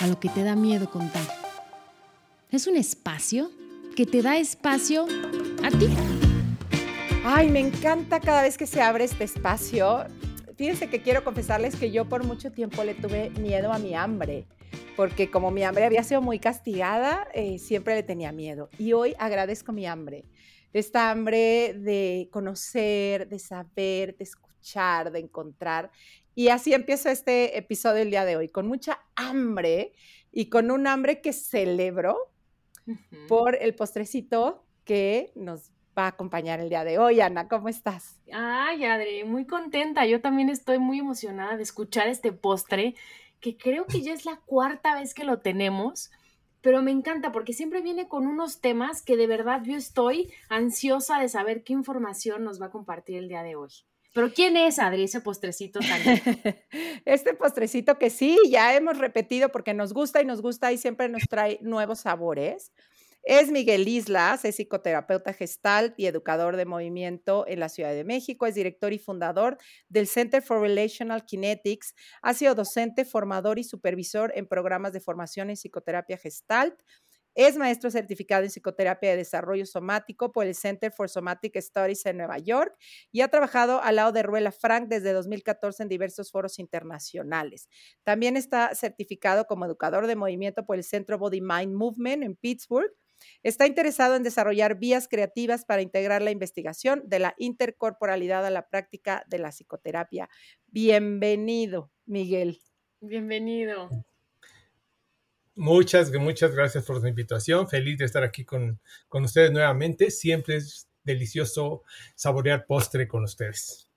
A lo que te da miedo contar. Es un espacio que te da espacio a ti. Ay, me encanta cada vez que se abre este espacio. Fíjense que quiero confesarles que yo por mucho tiempo le tuve miedo a mi hambre, porque como mi hambre había sido muy castigada, eh, siempre le tenía miedo. Y hoy agradezco mi hambre, esta hambre de conocer, de saber, de escuchar, de encontrar. Y así empiezo este episodio el día de hoy, con mucha hambre y con un hambre que celebro por el postrecito que nos va a acompañar el día de hoy. Ana, ¿cómo estás? Ay, Adri, muy contenta. Yo también estoy muy emocionada de escuchar este postre, que creo que ya es la cuarta vez que lo tenemos, pero me encanta porque siempre viene con unos temas que de verdad yo estoy ansiosa de saber qué información nos va a compartir el día de hoy. Pero ¿quién es, Adri, ese postrecito también? este postrecito que sí, ya hemos repetido porque nos gusta y nos gusta y siempre nos trae nuevos sabores. Es Miguel Islas, es psicoterapeuta gestal y educador de movimiento en la Ciudad de México, es director y fundador del Center for Relational Kinetics, ha sido docente, formador y supervisor en programas de formación en psicoterapia gestalt, es maestro certificado en psicoterapia de desarrollo somático por el Center for Somatic Studies en Nueva York y ha trabajado al lado de Ruela Frank desde 2014 en diversos foros internacionales. También está certificado como educador de movimiento por el Centro Body Mind Movement en Pittsburgh Está interesado en desarrollar vías creativas para integrar la investigación de la intercorporalidad a la práctica de la psicoterapia. Bienvenido, Miguel. Bienvenido. Muchas, muchas gracias por su invitación. Feliz de estar aquí con, con ustedes nuevamente. Siempre es delicioso saborear postre con ustedes.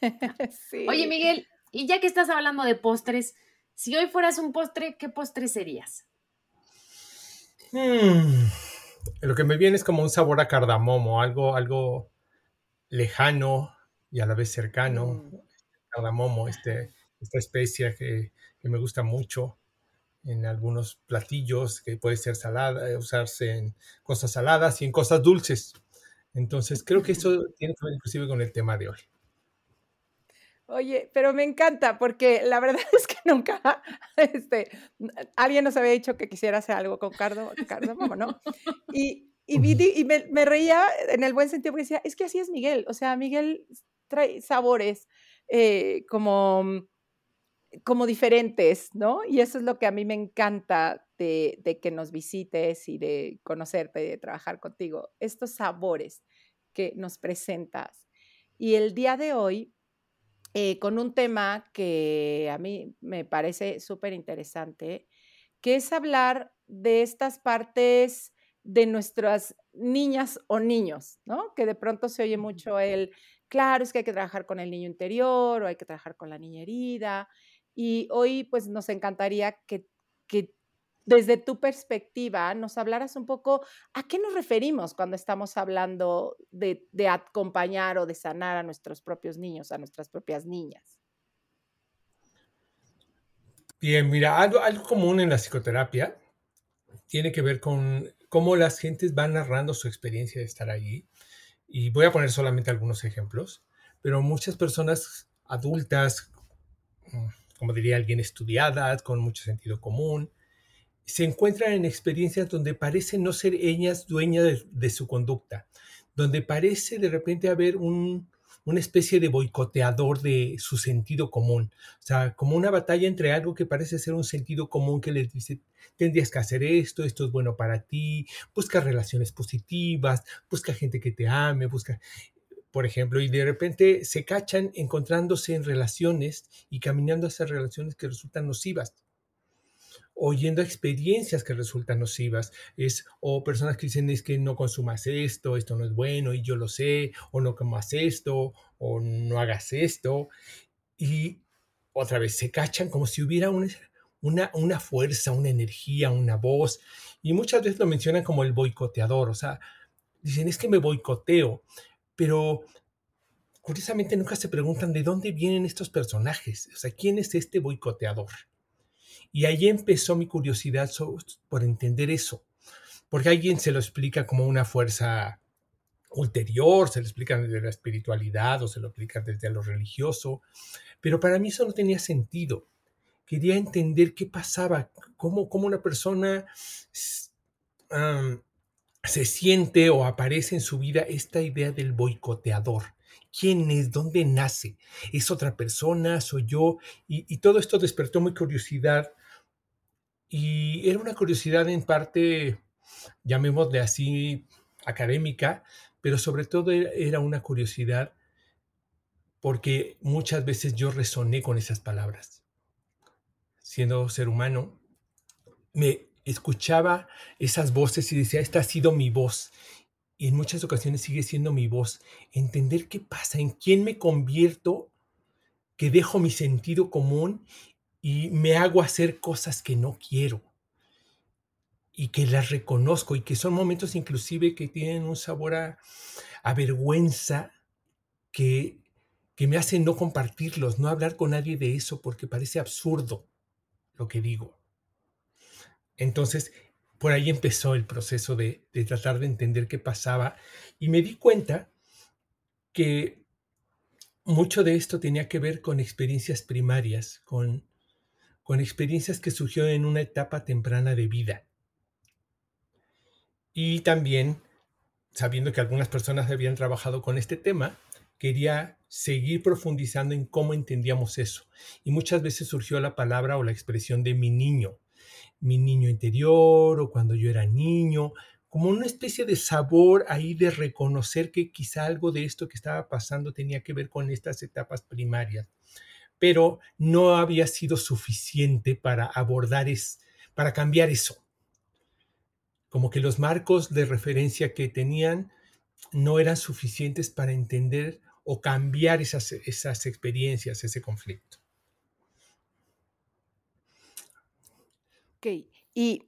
Oye, Miguel, y ya que estás hablando de postres, si hoy fueras un postre, ¿qué postre serías? Hmm, lo que me viene es como un sabor a cardamomo, algo, algo lejano y a la vez cercano. Mm. Cardamomo, este, esta especie que, me gusta mucho en algunos platillos, que puede ser salada, eh, usarse en cosas saladas y en cosas dulces. Entonces, creo que eso tiene que ver inclusive con el tema de hoy. Oye, pero me encanta porque la verdad es que nunca, este, alguien nos había dicho que quisiera hacer algo con Cardo, Cardo ¿no? Y, y, y me, reía en el buen sentido porque decía, es que así es Miguel, o sea, Miguel trae sabores eh, como, como diferentes, ¿no? Y eso es lo que a mí me encanta de, de que nos visites y de conocerte y de trabajar contigo, estos sabores que nos presentas. Y el día de hoy eh, con un tema que a mí me parece súper interesante, que es hablar de estas partes de nuestras niñas o niños, ¿no? Que de pronto se oye mucho el, claro, es que hay que trabajar con el niño interior o hay que trabajar con la niña herida. Y hoy pues nos encantaría que, desde tu perspectiva, nos hablaras un poco a qué nos referimos cuando estamos hablando de, acompañar o de sanar a nuestros propios niños, a nuestras propias niñas. Bien, mira, algo, algo común en la psicoterapia tiene que ver con cómo las gentes van narrando su experiencia de estar allí. Y voy a poner solamente algunos ejemplos, pero muchas personas adultas, mm, como diría alguien, estudiadas, con mucho sentido común, se encuentran en experiencias donde parece no ser ellas dueñas de, su conducta, donde parece de repente haber un, una especie de boicoteador de su sentido común. O sea, como una batalla entre algo que parece ser un sentido común que les dice, tendrías que hacer esto, esto es bueno para ti, busca relaciones positivas, busca gente que te ame, busca, por ejemplo, y de repente se cachan encontrándose en relaciones y caminando hacia relaciones que resultan nocivas oyendo experiencias que resultan nocivas, es, o personas que dicen es que no consumas esto, esto no es bueno y yo lo sé, o no comas esto, o no hagas esto, y otra vez se cachan como si hubiera un, una, una fuerza, una energía, una voz, y muchas veces lo mencionan como el boicoteador, o sea, dicen, es que me boicoteo, pero curiosamente nunca se preguntan de dónde vienen estos personajes, o sea, ¿quién es este boicoteador? Y ahí empezó mi curiosidad por entender eso, porque alguien se lo explica como una fuerza ulterior, se lo explica desde la espiritualidad o se lo explica desde lo religioso, pero para mí eso no tenía sentido. Quería entender qué pasaba, cómo, cómo una persona se siente o aparece en su vida esta idea del boicoteador. ¿Quién es? ¿Dónde nace? ¿Es otra persona? ¿Soy yo? Y, todo esto despertó mi curiosidad. Y era una curiosidad en parte, llamémosle así, académica, pero sobre todo era una curiosidad porque muchas veces yo resoné con esas palabras. Siendo ser humano, me escuchaba esas voces y decía, esta ha sido mi voz. Y en muchas ocasiones sigue siendo mi voz. Entender qué pasa, en quién me convierto, que dejo mi sentido común y me hago hacer cosas que no quiero y que las reconozco y que son momentos inclusive que tienen un sabor a, vergüenza que, que me hacen no compartirlos, no hablar con nadie de eso porque parece absurdo lo que digo. Entonces, por ahí empezó el proceso de, tratar de entender qué pasaba y me di cuenta que mucho de esto tenía que ver con experiencias primarias, con, con experiencias que surgieron en una etapa temprana de vida. Y también, sabiendo que algunas personas habían trabajado con este tema, quería seguir profundizando en cómo entendíamos eso. Y muchas veces surgió la palabra o la expresión de mi niño, mi niño interior o cuando yo era niño, como una especie de sabor ahí de reconocer que quizá algo de esto que estaba pasando tenía que ver con estas etapas primarias, pero no había sido suficiente para abordar es, para cambiar eso como que los marcos de referencia que tenían no eran suficientes para entender o cambiar esas, esas experiencias, ese conflicto. Ok, ¿y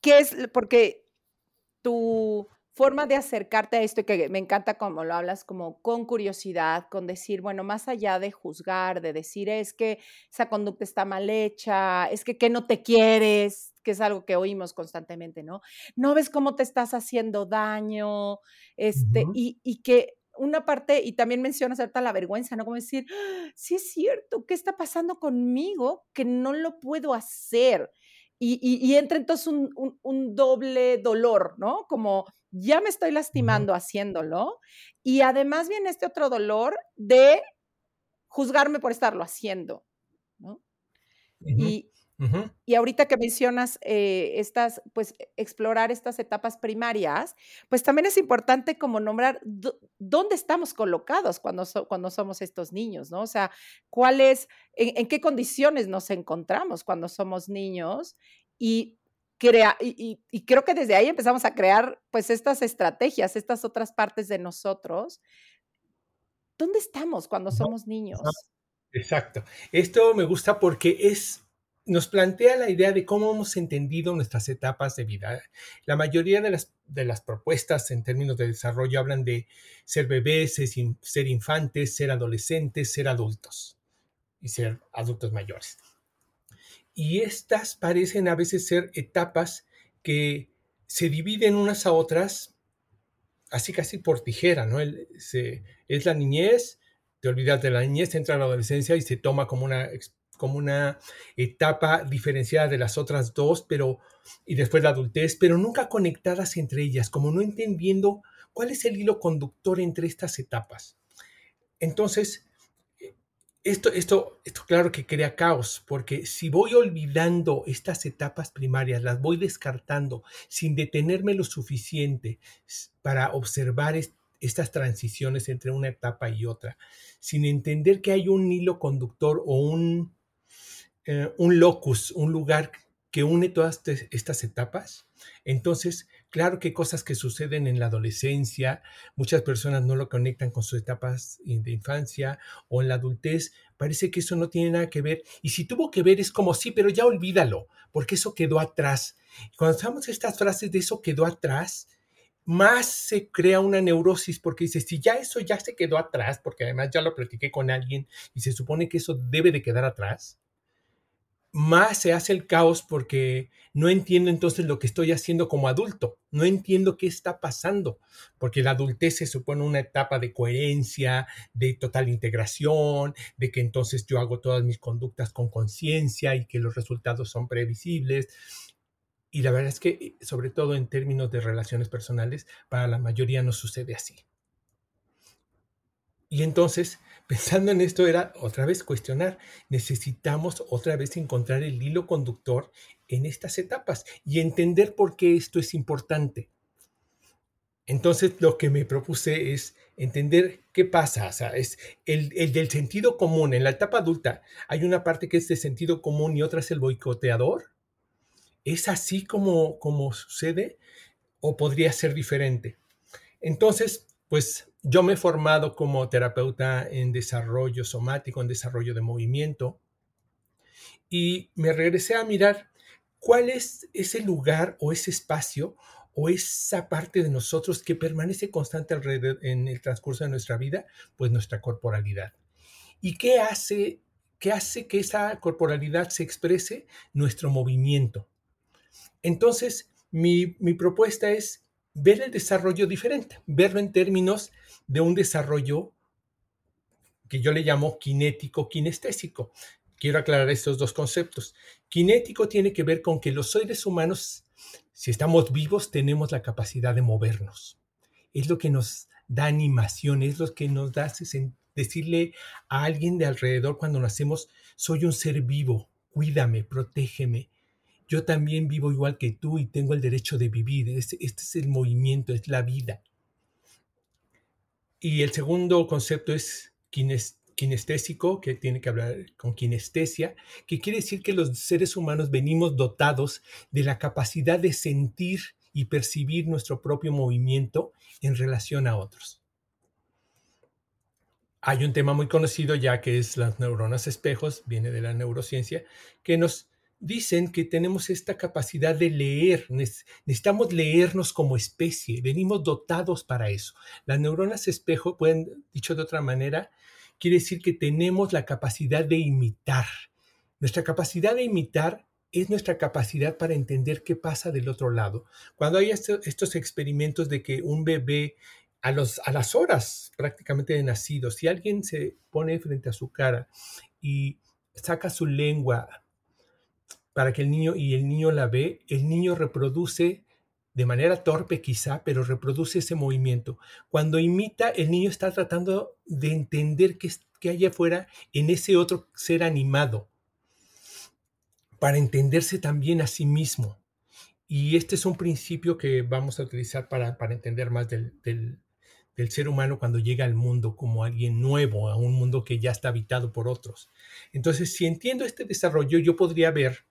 qué es? Porque tu forma de acercarte a esto, que me encanta como lo hablas, como con curiosidad, con decir, bueno, más allá de juzgar, de decir, es que esa conducta está mal hecha, es que, que no te quieres, que es algo que oímos constantemente, ¿no? No ves cómo te estás haciendo daño, este, y, y, que una parte, y también mencionas ahorita la vergüenza, ¿no? Como decir, ¡Ah! sí es cierto, ¿qué está pasando conmigo que no lo puedo hacer? Y, y, entra entonces un, un, doble dolor, ¿no? Como ya me estoy lastimando haciéndolo, y además viene este otro dolor de juzgarme por estarlo haciendo, ¿no? Y, y ahorita que mencionas eh, estas, pues explorar estas etapas primarias, pues también es importante como nombrar dónde estamos colocados cuando, cuando somos estos niños, ¿no? O sea, cuáles, en, qué condiciones nos encontramos cuando somos niños y, crea, y, y, creo que desde ahí empezamos a crear pues estas estrategias, estas otras partes de nosotros. ¿Dónde estamos cuando somos niños? Exacto. Esto me gusta porque es nos plantea la idea de cómo hemos entendido nuestras etapas de vida. La mayoría de las, propuestas en términos de desarrollo hablan de ser bebés, ser infantes, ser adolescentes, ser adultos y ser adultos mayores. Y estas parecen a veces ser etapas que se dividen unas a otras así casi por tijera, ¿no? es la niñez, te olvidas de la niñez, entra la adolescencia y se toma como una como una etapa diferenciada de las otras dos, pero y después la adultez, pero nunca conectadas entre ellas, como no entendiendo cuál es el hilo conductor entre estas etapas. Entonces, esto, esto, esto claro que crea caos, porque si voy olvidando estas etapas primarias, las voy descartando sin detenerme lo suficiente para observar estas transiciones entre una etapa y otra, sin entender que hay un hilo conductor o un, eh, un locus, un lugar que une todas estas etapas, entonces Claro que cosas que suceden en la adolescencia, muchas personas no lo conectan con sus etapas de infancia o en la adultez, parece que eso no tiene nada que ver. Y si tuvo que ver es como sí, pero ya olvídalo, porque eso quedó atrás. Cuando usamos estas frases de eso quedó atrás, más se crea una neurosis porque dice, si ya eso ya se quedó atrás, porque además ya lo platiqué con alguien y se supone que eso debe de quedar atrás, más se hace el caos porque no entiendo entonces lo que estoy haciendo como adulto, no entiendo qué está pasando, porque la adultez se supone una etapa de coherencia, de total integración, de que entonces yo hago todas mis conductas con conciencia y que los resultados son previsibles. Y la verdad es que, sobre todo en términos de relaciones personales, para la mayoría no sucede así. Y entonces pensando en esto era otra vez cuestionar, necesitamos otra vez encontrar el hilo conductor en estas etapas y entender por qué esto es importante. Entonces lo que me propuse es entender qué pasa, o sea, es el, del sentido común. En la etapa adulta hay una parte que es de sentido común y otra es el boicoteador. ¿Es así como, como sucede o podría ser diferente? Entonces, pues yo me he formado como terapeuta en desarrollo somático, en desarrollo de movimiento, y me regresé a mirar cuál es ese lugar o ese espacio o esa parte de nosotros que permanece constante alrededor en el transcurso de nuestra vida, pues nuestra corporalidad. ¿Y qué hace, qué hace que esa corporalidad se exprese? Nuestro movimiento. Entonces, mi, mi propuesta es ver el desarrollo diferente, verlo en términos de un desarrollo que yo le llamo kinético kinestésico. Quiero aclarar estos dos conceptos. Kinético tiene que ver con que los seres humanos, si estamos vivos, tenemos la capacidad de movernos. Es lo que nos da animación, es lo que nos da decirle a alguien de alrededor cuando nacemos, soy un ser vivo, cuídame, protégeme, yo también vivo igual que tú y tengo el derecho de vivir. Este, este, es el movimiento, es la vida. Y el segundo concepto es kinestésico, que tiene que hablar con kinestesia, que quiere decir que los seres humanos venimos dotados de la capacidad de sentir y percibir nuestro propio movimiento en relación a otros. Hay un tema muy conocido ya que es las neuronas espejos, viene de la neurociencia, que nos dicen que tenemos esta capacidad de leer, necesitamos leernos como especie, venimos dotados para eso. Las neuronas espejo, pueden, dicho de otra manera, quiere decir que tenemos la capacidad de imitar. Nuestra capacidad de imitar es nuestra capacidad para entender qué pasa del otro lado. Cuando hay estos experimentos de que un bebé a, los, a las horas prácticamente de nacido, si alguien se pone frente a su cara y saca su lengua para que el niño y el niño la ve, el niño reproduce de manera torpe quizá, pero reproduce ese movimiento. Cuando imita, el niño está tratando de entender qué, qué hay afuera en ese otro ser animado, para entenderse también a sí mismo. Y este es un principio que vamos a utilizar para, para entender más del, del, del, ser humano cuando llega al mundo como alguien nuevo, a un mundo que ya está habitado por otros. Entonces, si entiendo este desarrollo, yo podría ver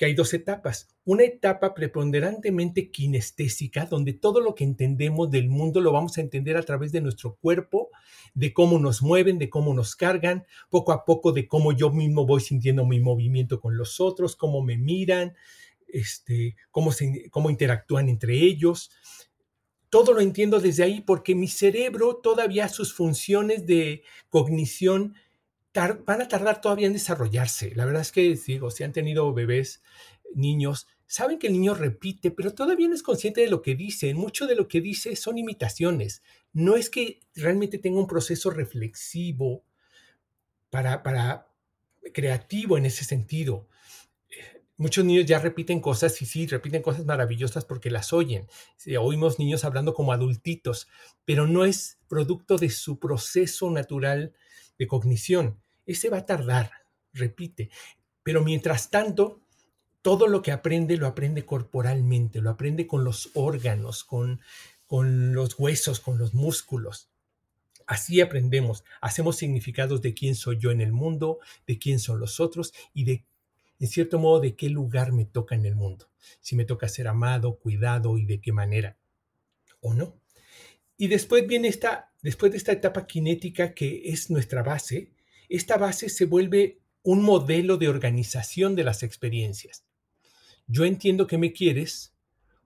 que hay dos etapas. Una etapa preponderantemente kinestésica, donde todo lo que entendemos del mundo lo vamos a entender a través de nuestro cuerpo, de cómo nos mueven, de cómo nos cargan, poco a poco de cómo yo mismo voy sintiendo mi movimiento con los otros, cómo me miran, este, cómo, se, cómo interactúan entre ellos. Todo lo entiendo desde ahí porque mi cerebro todavía sus funciones de cognición van a tardar todavía en desarrollarse. La verdad es que, digo, si han tenido bebés, niños, saben que el niño repite, pero todavía no es consciente de lo que dice. Mucho de lo que dice son imitaciones. No es que realmente tenga un proceso reflexivo para, para creativo en ese sentido. Muchos niños ya repiten cosas y sí, repiten cosas maravillosas porque las oyen. oímos niños hablando como adultitos, pero no es producto de su proceso natural de cognición. Ese va a tardar, repite. Pero mientras tanto, todo lo que aprende lo aprende corporalmente, lo aprende con los órganos, con, con los huesos, con los músculos. Así aprendemos, hacemos significados de quién soy yo en el mundo, de quién son los otros y de en cierto modo, de qué lugar me toca en el mundo. Si me toca ser amado, cuidado y de qué manera. ¿O no? Y después viene esta, después de esta etapa cinética que es nuestra base, esta base se vuelve un modelo de organización de las experiencias. Yo entiendo que me quieres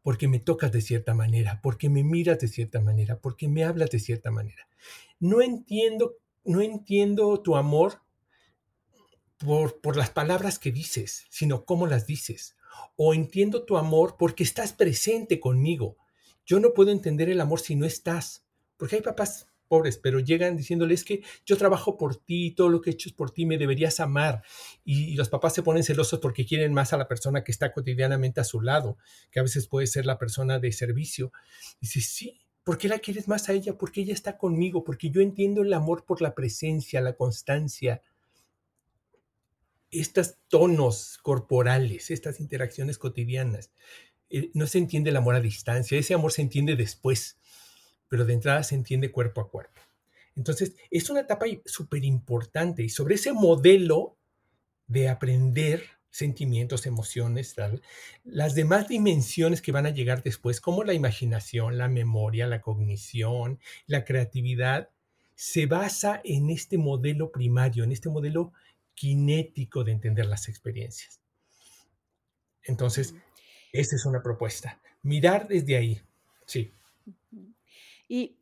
porque me tocas de cierta manera, porque me miras de cierta manera, porque me hablas de cierta manera. No entiendo, no entiendo tu amor por, por las palabras que dices, sino cómo las dices. O entiendo tu amor porque estás presente conmigo. Yo no puedo entender el amor si no estás. Porque hay papás pobres, pero llegan diciéndoles que yo trabajo por ti, todo lo que he hecho es por ti, me deberías amar. Y, los papás se ponen celosos porque quieren más a la persona que está cotidianamente a su lado, que a veces puede ser la persona de servicio. Dice, sí, ¿por qué la quieres más a ella? Porque ella está conmigo, porque yo entiendo el amor por la presencia, la constancia, estos tonos corporales, estas interacciones cotidianas. Eh, no se entiende el amor a distancia, ese amor se entiende después pero de entrada se entiende cuerpo a cuerpo. Entonces, es una etapa súper importante y sobre ese modelo de aprender sentimientos, emociones, las demás dimensiones que van a llegar después, como la imaginación, la memoria, la cognición, la creatividad, se basa en este modelo primario, en este modelo kinético de entender las experiencias. Entonces, esa es una propuesta. Mirar desde ahí, sí. Y,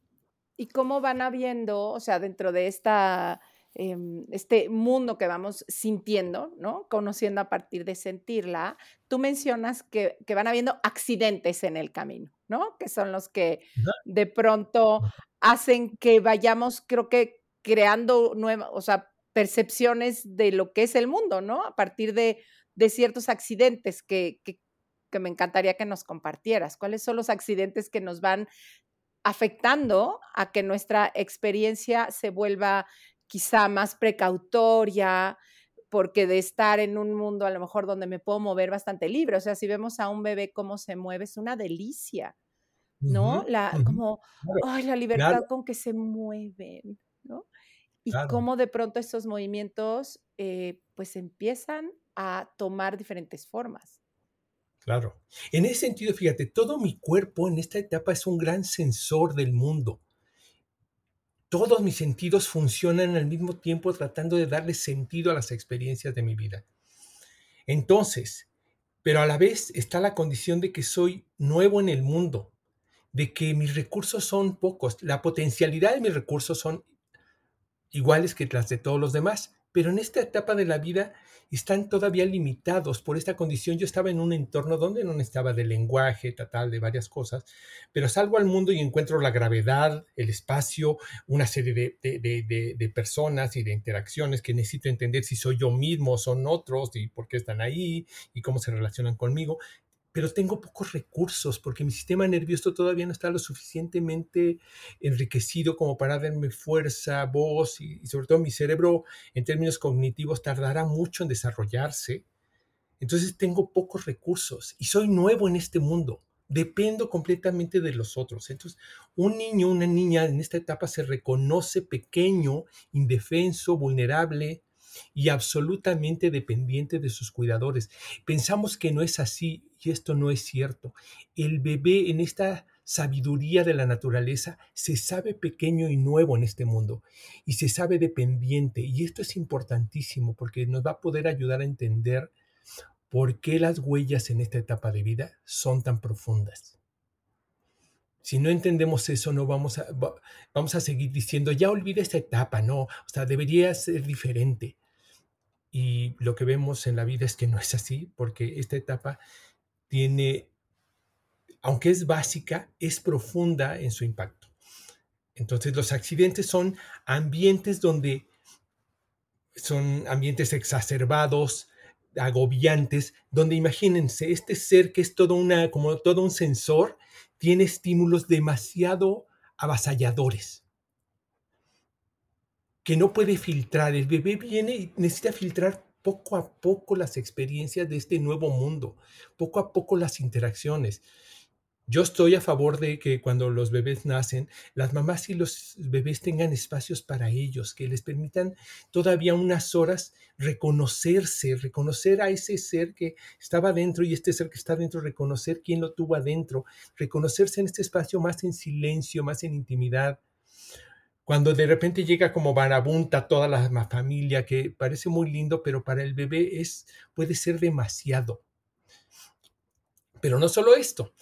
cómo van habiendo, o sea, dentro de esta, em, este mundo que vamos sintiendo, ¿no? Conociendo a partir de sentirla, tú mencionas que, van habiendo accidentes en el camino, ¿no? Que son los que de pronto hacen que vayamos, creo que creando nuevas, o sea, percepciones de lo que es el mundo, ¿no? A partir de, ciertos accidentes que, que, me encantaría que nos compartieras. ¿Cuáles son los accidentes que nos van afectando a que nuestra experiencia se vuelva quizá más precautoria, porque de estar en un mundo a lo mejor donde me puedo mover bastante libre, o sea, si vemos a un bebé cómo se mueve, es una delicia, ¿no? la, Como, ay, la libertad con que se mueven, ¿no? Y cómo de pronto estos movimientos, eh, pues empiezan a tomar diferentes formas. Claro. En ese sentido, fíjate, todo mi cuerpo en esta etapa es un gran sensor del mundo. Todos mis sentidos funcionan al mismo tiempo tratando de darle sentido a las experiencias de mi vida. Entonces, pero a la vez está la condición de que soy nuevo en el mundo, de que mis recursos son pocos, la potencialidad de mis recursos son iguales que las de todos los demás, pero en esta etapa de la vida están todavía limitados por esta condición. Yo estaba en un entorno donde no necesitaba de lenguaje, tal, de varias cosas, pero salgo al mundo y encuentro la gravedad, el espacio, una serie de, de, personas y de interacciones que necesito entender si soy yo mismo, son otros y por qué están ahí y cómo se relacionan conmigo pero tengo pocos recursos porque mi sistema nervioso todavía no está lo suficientemente enriquecido como para darme fuerza, voz y, sobre todo mi cerebro en términos cognitivos tardará mucho en desarrollarse. Entonces tengo pocos recursos y soy nuevo en este mundo. Dependo completamente de los otros. Entonces, un niño, una niña en esta etapa se reconoce pequeño, indefenso, vulnerable, y absolutamente dependiente de sus cuidadores. Pensamos que no es así y esto no es cierto. El bebé en esta sabiduría de la naturaleza se sabe pequeño y nuevo en este mundo y se sabe dependiente y esto es importantísimo porque nos va a poder ayudar a entender por qué las huellas en esta etapa de vida son tan profundas. Si no entendemos eso, no vamos a, vamos a seguir diciendo, ya olvida esta etapa, no, o sea, debería ser diferente. Y lo que vemos en la vida es que no es así, porque esta etapa tiene, aunque es básica, es profunda en su impacto. Entonces los accidentes son ambientes donde son ambientes exacerbados, agobiantes, donde imagínense, este ser que es todo una, como todo un sensor, tiene estímulos demasiado avasalladores que no puede filtrar. El bebé viene y necesita filtrar poco a poco las experiencias de este nuevo mundo, poco a poco las interacciones. Yo estoy a favor de que cuando los bebés nacen, las mamás y los bebés tengan espacios para ellos, que les permitan todavía unas horas reconocerse, reconocer a ese ser que estaba dentro y este ser que está dentro, reconocer quién lo tuvo adentro, reconocerse en este espacio más en silencio, más en intimidad. Cuando de repente llega como barabunta toda la familia, que parece muy lindo, pero para el bebé es, puede ser demasiado. Pero no solo esto,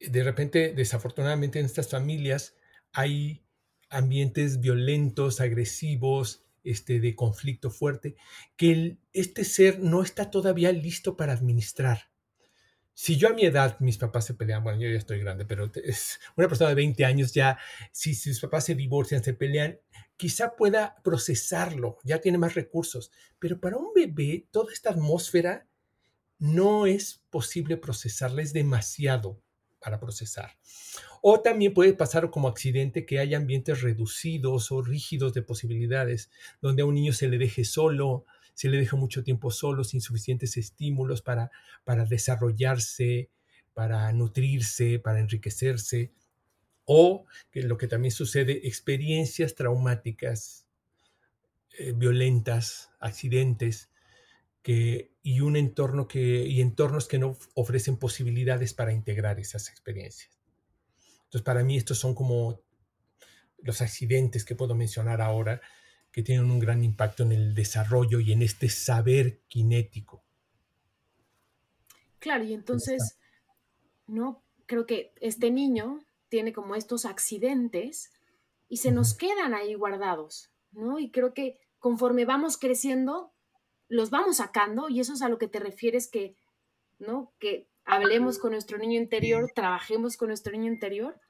de repente, desafortunadamente en estas familias hay ambientes violentos, agresivos, este, de conflicto fuerte, que este ser no está todavía listo para administrar. Si yo a mi edad, mis papás se pelean, bueno, yo ya estoy grande, pero es una persona de 20 años ya, si, sus papás se divorcian, se pelean, quizá pueda procesarlo, ya tiene más recursos, pero para un bebé toda esta atmósfera no es posible procesarla, es demasiado para procesar. O también puede pasar como accidente que haya ambientes reducidos o rígidos de posibilidades, donde a un niño se le deje solo, se le deja mucho tiempo solo, sin suficientes estímulos para, para desarrollarse, para nutrirse, para enriquecerse. O que lo que también sucede, experiencias traumáticas, eh, violentas, accidentes, y un entorno que, y entornos que no ofrecen posibilidades para integrar esas experiencias. Entonces, para mí estos son como los accidentes que puedo mencionar ahora que tienen un gran impacto en el desarrollo y en este saber kinético. Claro, y entonces, ¿no? Creo que este niño tiene como estos accidentes y se nos quedan ahí guardados, ¿no? Y creo que conforme vamos creciendo, los vamos sacando y eso es a lo que te refieres que, ¿no? Que hablemos con nuestro niño interior, trabajemos con nuestro niño interior.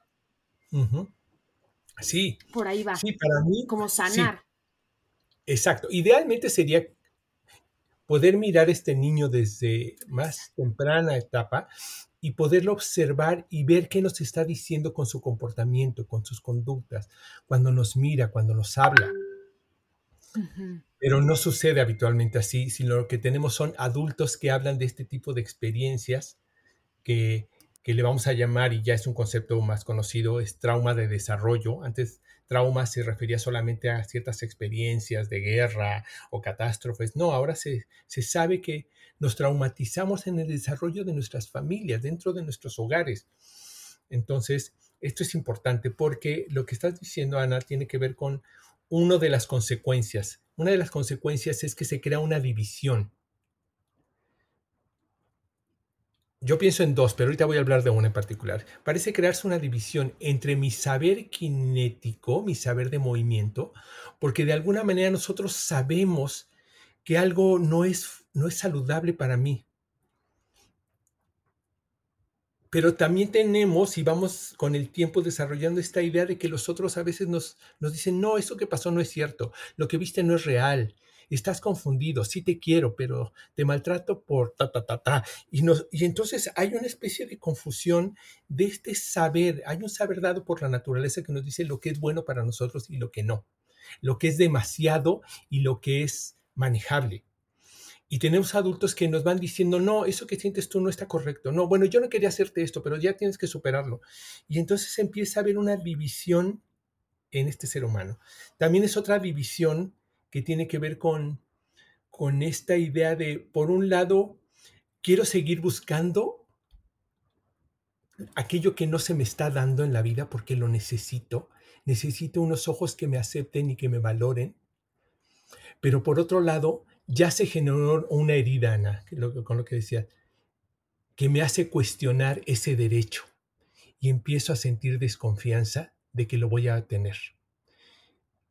Sí. Por ahí va. Sí, para mí. Como sanar. Exacto. Idealmente sería poder mirar a este niño desde más temprana etapa y poderlo observar y ver qué nos está diciendo con su comportamiento, con sus conductas, cuando nos mira, cuando nos habla. Pero no sucede habitualmente así, sino lo que tenemos son adultos que hablan de este tipo de experiencias que, que le vamos a llamar, y ya es un concepto más conocido, es trauma de desarrollo. Antes trauma se refería solamente a ciertas experiencias de guerra o catástrofes. No, ahora se, se sabe que nos traumatizamos en el desarrollo de nuestras familias, dentro de nuestros hogares. Entonces, esto es importante porque lo que estás diciendo, Ana, tiene que ver con una de las consecuencias. Una de las consecuencias es que se crea una división. Yo pienso en dos, pero ahorita voy a hablar de una en particular. Parece crearse una división entre mi saber kinético, mi saber de movimiento, porque de alguna manera nosotros sabemos que algo no es, no es saludable para mí. Pero también tenemos y vamos con el tiempo desarrollando esta idea de que los otros a veces nos, nos dicen, no, eso que pasó no es cierto, lo que viste no es real, estás confundido, sí te quiero, pero te maltrato por ta, ta, ta, ta. Y, nos, y entonces hay una especie de confusión de este saber, hay un saber dado por la naturaleza que nos dice lo que es bueno para nosotros y lo que no, lo que es demasiado y lo que es manejable. Y tenemos adultos que nos van diciendo, no, eso que sientes tú no está correcto. No, bueno, yo no quería hacerte esto, pero ya tienes que superarlo. Y entonces empieza a haber una división en este ser humano. También es otra división que tiene que ver con, con esta idea de, por un lado, quiero seguir buscando aquello que no se me está dando en la vida porque lo necesito. Necesito unos ojos que me acepten y que me valoren. Pero por otro lado, ya se generó una herida, Ana, con lo que decía, que me hace cuestionar ese derecho y empiezo a sentir desconfianza de que lo voy a tener.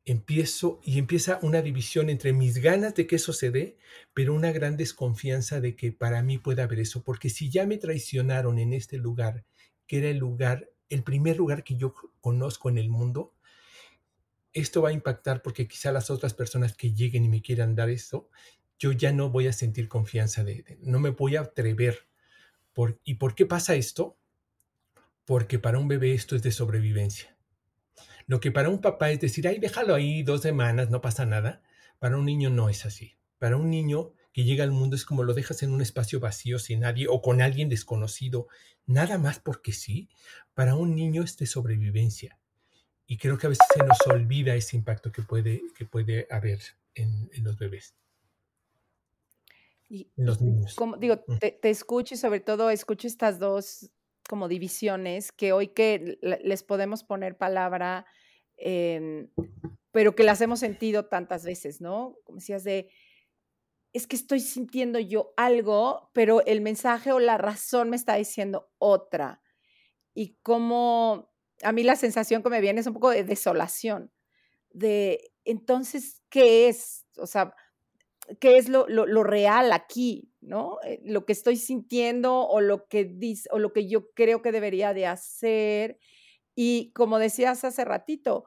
Empiezo y empieza una división entre mis ganas de que eso se dé, pero una gran desconfianza de que para mí pueda haber eso, porque si ya me traicionaron en este lugar, que era el lugar, el primer lugar que yo conozco en el mundo, esto va a impactar porque quizá las otras personas que lleguen y me quieran dar esto, yo ya no voy a sentir confianza de, no me voy a atrever. ¿Y por qué pasa esto? Porque para un bebé esto es de sobrevivencia. Lo que para un papá es decir, ay, déjalo ahí dos semanas, no pasa nada. Para un niño no es así. Para un niño que llega al mundo es como lo dejas en un espacio vacío sin nadie o con alguien desconocido, nada más porque sí, para un niño es de sobrevivencia. Y creo que a veces se nos olvida ese impacto que puede, que puede haber en, los bebés. Y, los niños. Como, digo, mm. te, te, escucho y sobre todo escucho estas dos como divisiones que hoy que les podemos poner palabra, pero que las hemos sentido tantas veces, ¿no? Como decías de, es que estoy sintiendo yo algo, pero el mensaje o la razón me está diciendo otra. Y como a mí la sensación que me viene es un poco de desolación, de entonces, ¿qué es? O sea, ¿qué es lo, real aquí? ¿No? Eh, lo que estoy sintiendo o lo que, o lo que yo creo que debería de hacer. Y como decías hace ratito,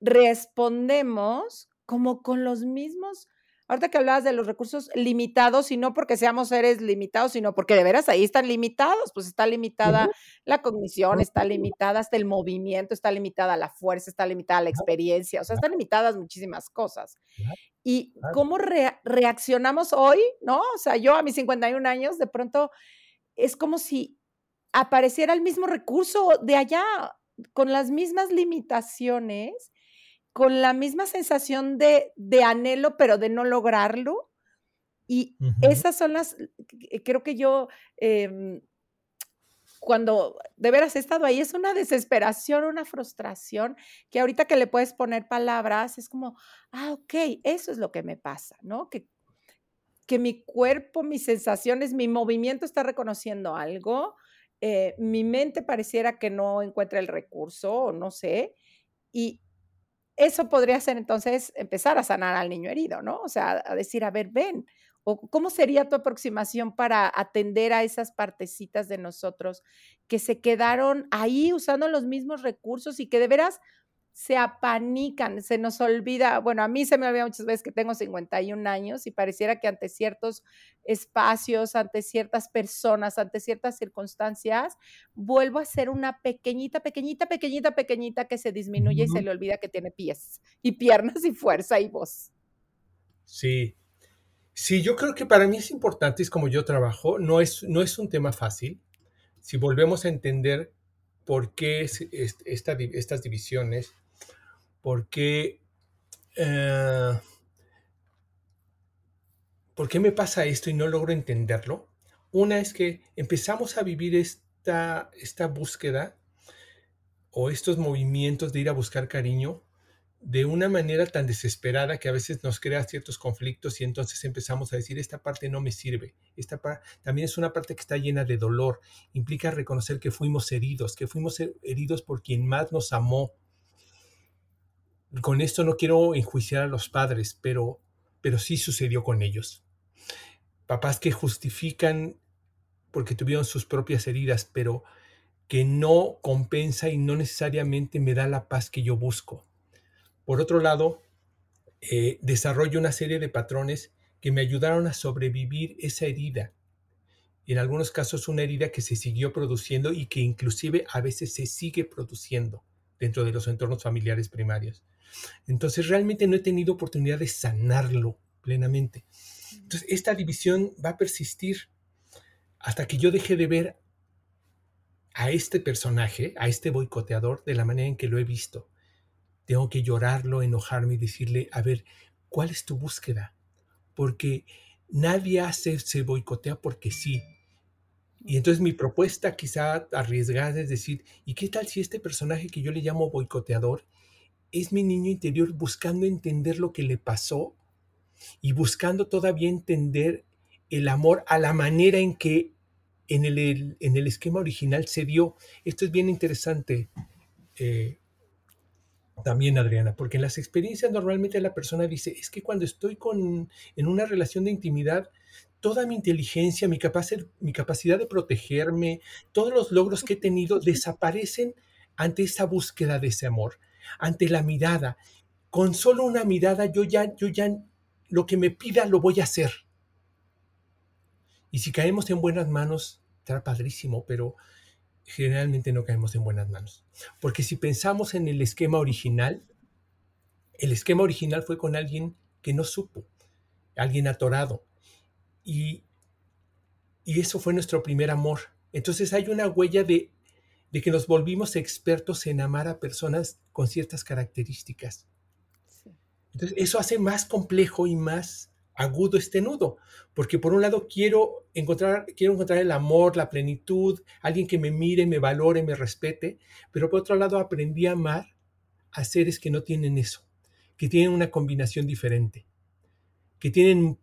respondemos como con los mismos ahorita que hablabas de los recursos limitados, y no porque seamos seres limitados, sino porque de veras ahí están limitados, pues está limitada la cognición, está limitada hasta el movimiento, está limitada la fuerza, está limitada la experiencia, o sea, están limitadas muchísimas cosas. Y cómo reaccionamos hoy, ¿no? O sea, yo a mis 51 años, de pronto es como si apareciera el mismo recurso de allá, con las mismas limitaciones con la misma sensación de, anhelo, pero de no lograrlo. Y esas son las, creo que yo, em, cuando de veras he estado ahí, es una desesperación, una frustración, que ahorita que le puedes poner palabras, es como, ah, ok, eso es lo que me pasa, ¿no? Que, que mi cuerpo, mis sensaciones, mi movimiento está reconociendo algo, eh, mi mente pareciera que no encuentra el recurso, o no sé, y, eso podría ser entonces empezar a sanar al niño herido, ¿no? O sea, a decir, a ver, ven, o cómo sería tu aproximación para atender a esas partecitas de nosotros que se quedaron ahí usando los mismos recursos y que de veras se apanican, se nos olvida, bueno, a mí se me olvida muchas veces que tengo 51 años y pareciera que ante ciertos espacios, ante ciertas personas, ante ciertas circunstancias, vuelvo a ser una pequeñita, pequeñita, pequeñita, pequeñita que se disminuye y se le olvida que tiene pies y piernas y fuerza y voz. Sí, sí, yo creo que para mí es importante, es como yo trabajo, no es, no es un tema fácil. Si volvemos a entender por qué estas divisiones ¿Por qué, eh, ¿Por qué me pasa esto y no logro entenderlo? Una es que empezamos a vivir esta, esta búsqueda o estos movimientos de ir a buscar cariño de una manera tan desesperada que a veces nos crea ciertos conflictos y entonces empezamos a decir, esta parte no me sirve, esta también es una parte que está llena de dolor, implica reconocer que fuimos heridos, que fuimos heridos por quien más nos amó, con esto no quiero enjuiciar a los padres, pero, pero sí sucedió con ellos. Papás que justifican porque tuvieron sus propias heridas, pero que no compensa y no necesariamente me da la paz que yo busco. Por otro lado, eh, desarrollo una serie de patrones que me ayudaron a sobrevivir esa herida. En algunos casos una herida que se siguió produciendo y que inclusive a veces se sigue produciendo dentro de los entornos familiares primarios. Entonces realmente no he tenido oportunidad de sanarlo plenamente. Entonces esta división va a persistir hasta que yo deje de ver a este personaje, a este boicoteador, de la manera en que lo he visto. Tengo que llorarlo, enojarme y decirle, a ver, ¿cuál es tu búsqueda? Porque nadie hace, se boicotea porque sí. Y entonces mi propuesta quizá arriesgada es decir, ¿y qué tal si este personaje que yo le llamo boicoteador es mi niño interior buscando entender lo que le pasó y buscando todavía entender el amor a la manera en que en el, en el esquema original se dio. Esto es bien interesante eh, también, Adriana, porque en las experiencias normalmente la persona dice, es que cuando estoy con, en una relación de intimidad, toda mi inteligencia, mi, mi capacidad de protegerme, todos los logros que he tenido desaparecen ante esa búsqueda de ese amor ante la mirada. Con solo una mirada yo ya, yo ya, lo que me pida lo voy a hacer. Y si caemos en buenas manos, estará padrísimo, pero generalmente no caemos en buenas manos. Porque si pensamos en el esquema original, el esquema original fue con alguien que no supo, alguien atorado. Y, y eso fue nuestro primer amor. Entonces hay una huella de, de que nos volvimos expertos en amar a personas con ciertas características. Entonces eso hace más complejo y más agudo este nudo, porque por un lado quiero encontrar, quiero encontrar el amor, la plenitud, alguien que me mire, me valore, me respete, pero por otro lado aprendí a amar a seres que no tienen eso, que tienen una combinación diferente, que tienen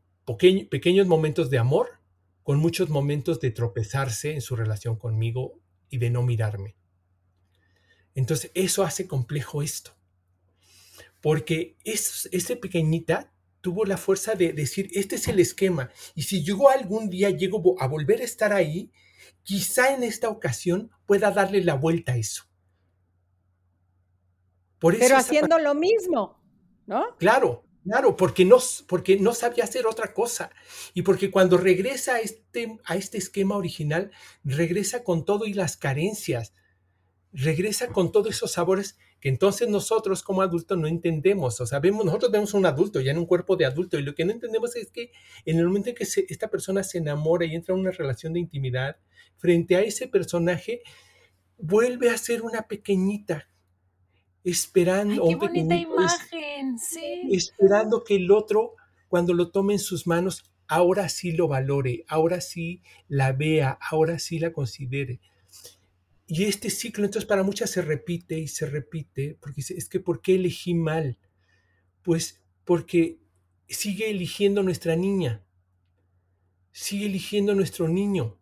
pequeños momentos de amor con muchos momentos de tropezarse en su relación conmigo y de no mirarme. Entonces eso hace complejo esto, porque es, ese pequeñita tuvo la fuerza de decir, este es el esquema, y si yo algún día llego a volver a estar ahí, quizá en esta ocasión pueda darle la vuelta a eso. Pero haciendo lo mismo, ¿no? Claro, claro, porque no, porque no sabía hacer otra cosa. Y porque cuando regresa a este, a este esquema original, regresa con todo y las carencias, regresa con todos esos sabores que entonces nosotros como adultos no entendemos. O sea, vemos, nosotros vemos a un adulto ya en un cuerpo de adulto y lo que no entendemos es que en el momento en que esta persona se enamora y entra en una relación de intimidad, frente a ese personaje, vuelve a ser una pequeñita esperando. qué bonita imagen, Esperando que el otro, cuando lo tome en sus manos, ahora sí lo valore, ahora sí la vea, ahora sí la considere. Y este ciclo entonces para muchas se repite y se repite, porque es que ¿por qué elegí mal? Pues porque sigue eligiendo nuestra niña, sigue eligiendo nuestro niño,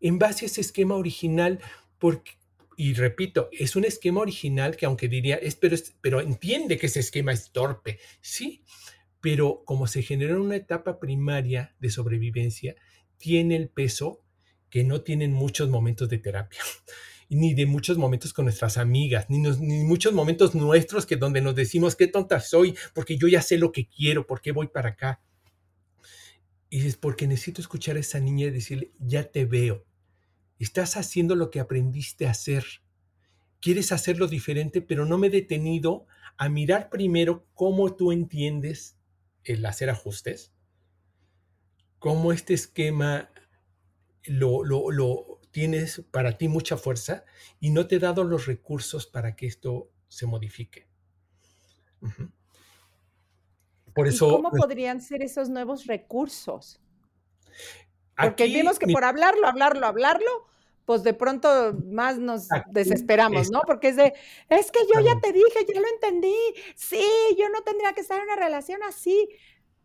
en base a ese esquema original, porque, y repito, es un esquema original que aunque diría, es, pero, pero entiende que ese esquema es torpe, sí, pero como se generó en una etapa primaria de sobrevivencia, tiene el peso que no tienen muchos momentos de terapia, ni de muchos momentos con nuestras amigas, ni, ni muchos momentos nuestros que donde nos decimos qué tonta soy, porque yo ya sé lo que quiero, por qué voy para acá. Y es porque necesito escuchar a esa niña y decirle, ya te veo, Estás haciendo lo que aprendiste a hacer. Quieres hacerlo diferente, pero no me he detenido a mirar primero cómo tú entiendes el hacer ajustes, cómo este esquema lo, lo, tienes para ti mucha fuerza y no te he dado los recursos para que esto se modifique. Por eso, ¿Cómo podrían ser esos nuevos recursos? Porque vimos que por hablarlo, hablarlo, hablarlo, pues de pronto más nos desesperamos, ¿no? Porque es de, es que yo ya te dije, ya lo entendí, sí, yo no tendría que estar en una relación así,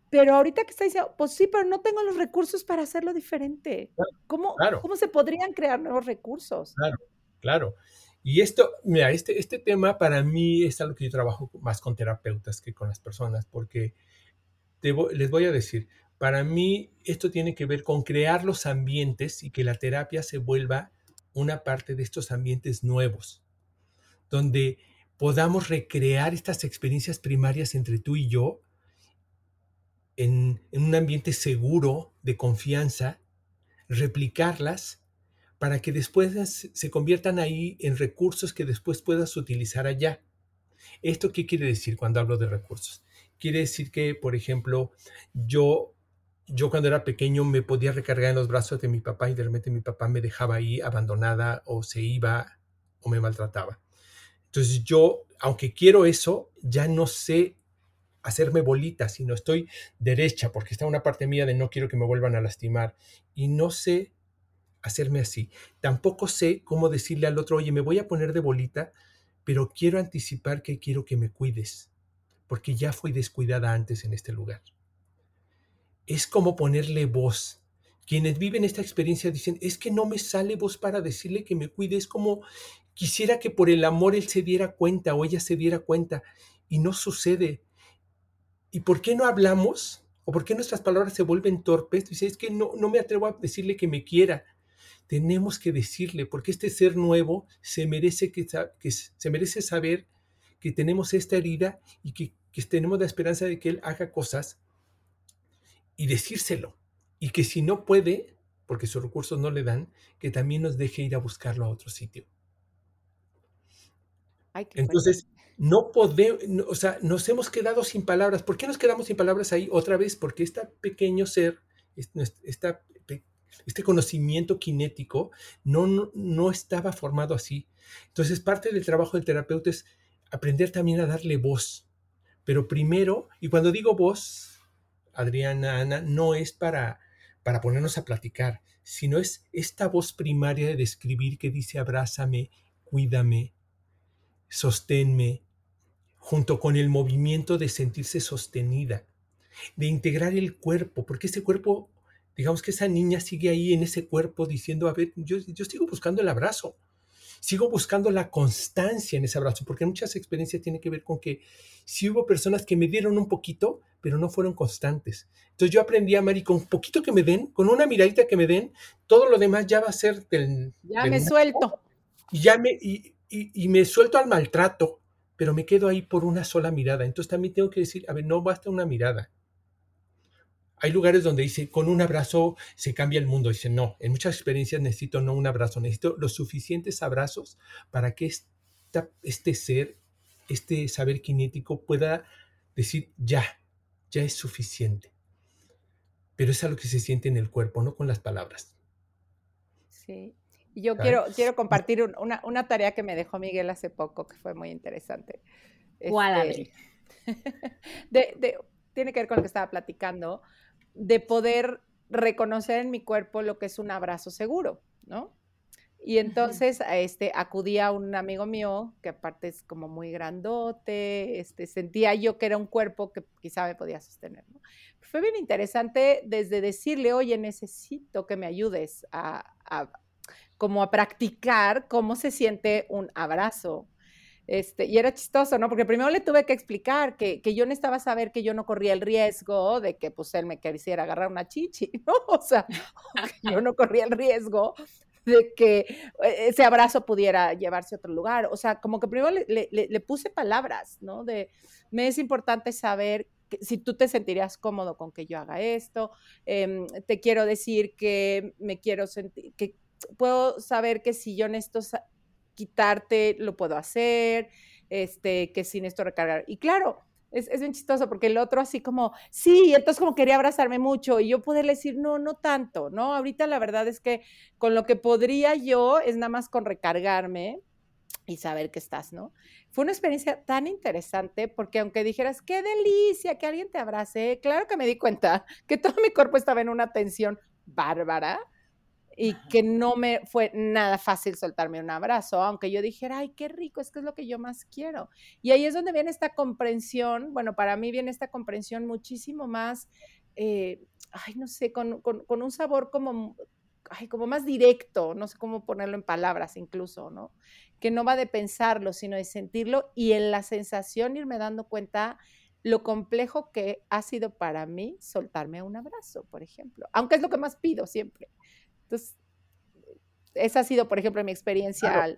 pero ahorita que está diciendo, pues sí, pero no tengo los recursos para hacerlo diferente. ¿Cómo, ¿Cómo se podrían crear nuevos recursos? Claro, claro. Y esto, mira, este, este tema para mí es algo que yo trabajo más con terapeutas que con las personas, porque les voy a decir, para mí, esto tiene que ver con crear los ambientes y que la terapia se vuelva una parte de estos ambientes nuevos, donde podamos recrear estas experiencias primarias entre tú y yo en, un ambiente seguro, de confianza, replicarlas para que después se conviertan ahí en recursos que después puedas utilizar allá. ¿Esto qué quiere decir cuando hablo de recursos? Quiere decir que, por ejemplo, yo yo cuando era pequeño me podía recargar en los brazos de mi papá y de repente mi papá me dejaba ahí abandonada o se iba o me maltrataba. Entonces yo, aunque quiero eso, ya no sé hacerme bolita, sino estoy derecha porque está una parte mía de no quiero que me vuelvan a lastimar y no sé hacerme así. Tampoco sé cómo decirle al otro, oye, me voy a poner de bolita, pero quiero anticipar que quiero que me cuides, porque ya fui descuidada antes en este lugar es como ponerle voz. Quienes viven esta experiencia dicen, es que no me sale voz para decirle que me cuide, es como quisiera que por el amor él se diera cuenta o ella se diera cuenta y no sucede. ¿Y por qué no hablamos? ¿O por qué nuestras palabras se vuelven torpes? Dice, es que no, no me atrevo a decirle que me quiera. Tenemos que decirle, porque este ser nuevo se merece, que, se merece saber que tenemos esta herida y que tenemos la esperanza de que él haga cosas y decírselo. Y que si no puede, porque sus recursos no le dan, que también nos deje ir a buscarlo a otro sitio. Entonces, no podemos, o sea, nos hemos quedado sin palabras. ¿Por qué nos quedamos sin palabras ahí otra vez? Porque este pequeño ser, este conocimiento kinético no, no, no estaba formado así. Entonces, parte del trabajo del terapeuta es aprender también a darle voz. Pero primero, y cuando digo voz, Adriana, Ana, no es para, para ponernos a platicar, sino es esta voz primaria de describir que dice abrázame, cuídame, sosténme, junto con el movimiento de sentirse sostenida, de integrar el cuerpo, porque ese cuerpo, digamos que esa niña sigue ahí en ese cuerpo diciendo, a ver, yo, yo sigo buscando el abrazo, sigo buscando la constancia en ese abrazo, porque muchas experiencias tienen que ver con que si hubo personas que me dieron un poquito, pero no fueron constantes. Entonces yo aprendí a amar y con un poquito que me den, con una miradita que me den, todo lo demás ya va a ser del... Ya me suelto. Y ya me, y, y, me suelto al maltrato, pero me quedo ahí por una sola mirada. Entonces también tengo que decir, a ver, no basta una mirada. Hay lugares donde dice, con un abrazo se cambia el mundo. Dice, no, en muchas experiencias necesito no un abrazo, necesito los suficientes abrazos para que esta, este ser, este saber kinético pueda decir, ya, ya es suficiente. Pero es algo que se siente en el cuerpo, no con las palabras. Sí. Yo quiero, quiero compartir una, una, tarea que me dejó Miguel hace poco, que fue muy interesante. ¿Cuál, este, de, de, tiene que ver con lo que estaba platicando de poder reconocer en mi cuerpo lo que es un abrazo seguro, ¿no? Y entonces este, acudí a un amigo mío, que aparte es como muy grandote, este, sentía yo que era un cuerpo que quizá me podía sostener. ¿no? Fue bien interesante desde decirle, oye, necesito que me ayudes a, a, como a practicar cómo se siente un abrazo, este, y era chistoso, ¿no? Porque primero le tuve que explicar que, que, yo necesitaba saber que yo no corría el riesgo de que pues él me quisiera agarrar una chichi, ¿no? O sea, yo no corría el riesgo de que eh, ese abrazo pudiera llevarse a otro lugar. O sea, como que primero le, le, puse palabras, ¿no? De, me es importante saber si tú te sentirías cómodo con que yo haga esto, eh, te quiero decir que me quiero sentir, que puedo saber que si yo necesito quitarte, lo puedo hacer, este, que sin esto recargar. Y claro, es, es, bien chistoso porque el otro así como, sí, entonces como quería abrazarme mucho y yo poderle decir, no, no tanto, ¿no? Ahorita la verdad es que con lo que podría yo es nada más con recargarme y saber que estás, ¿no? Fue una experiencia tan interesante porque aunque dijeras, qué delicia que alguien te abrace, claro que me di cuenta que todo mi cuerpo estaba en una tensión bárbara y que no me fue nada fácil soltarme un abrazo, aunque yo dijera, ay, qué rico, es que es lo que yo más quiero. Y ahí es donde viene esta comprensión, bueno, para mí viene esta comprensión muchísimo más, eh, ay, no sé, con, con, con, un sabor como, ay, como más directo, no sé cómo ponerlo en palabras incluso, ¿no? Que no va de pensarlo, sino de sentirlo y en la sensación irme dando cuenta lo complejo que ha sido para mí soltarme un abrazo, por ejemplo, aunque es lo que más pido siempre. Entonces, esa ha sido, por ejemplo, mi experiencia al,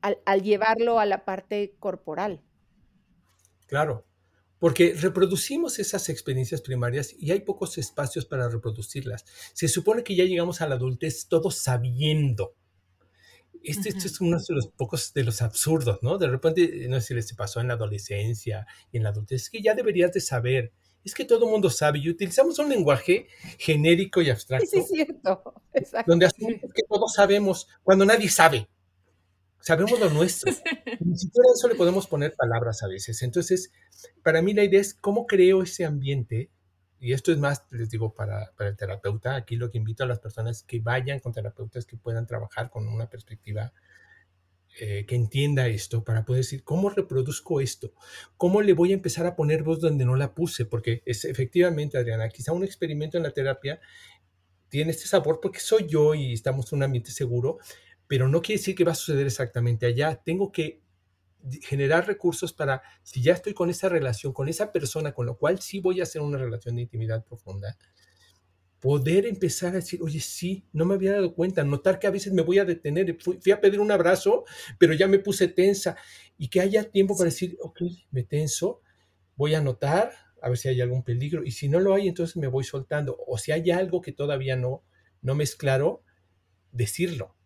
Al, al, llevarlo a la parte corporal. Claro, porque reproducimos esas experiencias primarias y hay pocos espacios para reproducirlas. Se supone que ya llegamos a la adultez todos sabiendo. Este, este, es uno de los pocos de los absurdos, ¿no? De repente, no sé si les pasó en la adolescencia y en la adultez, es que ya deberías de saber es que todo el mundo sabe y utilizamos un lenguaje genérico y abstracto. Sí, es cierto. Exacto. Donde asumimos que todos sabemos cuando nadie sabe. Sabemos lo nuestro. Ni siquiera eso le podemos poner palabras a veces. Entonces, para mí la idea es cómo creo ese ambiente. Y esto es más, les digo, para, para el terapeuta. Aquí lo que invito a las personas que vayan con terapeutas que puedan trabajar con una perspectiva eh, que entienda esto para poder decir, ¿cómo reproduzco esto? ¿Cómo le voy a empezar a poner voz donde no la puse? Porque es efectivamente, Adriana, quizá un experimento en la terapia tiene este sabor porque soy yo y estamos en un ambiente seguro, pero no quiere decir que va a suceder exactamente allá. Tengo que generar recursos para, si ya estoy con esa relación, con esa persona, con lo cual sí voy a hacer una relación de intimidad profunda, poder empezar a decir, oye, sí, no me había dado cuenta, notar que a veces me voy a detener, fui, fui, a pedir un abrazo, pero ya me puse tensa y que haya tiempo para decir, ok, me tenso, voy a notar, a ver si hay algún peligro y si no lo hay, entonces me voy soltando o si hay algo que todavía no, no me es claro, decirlo.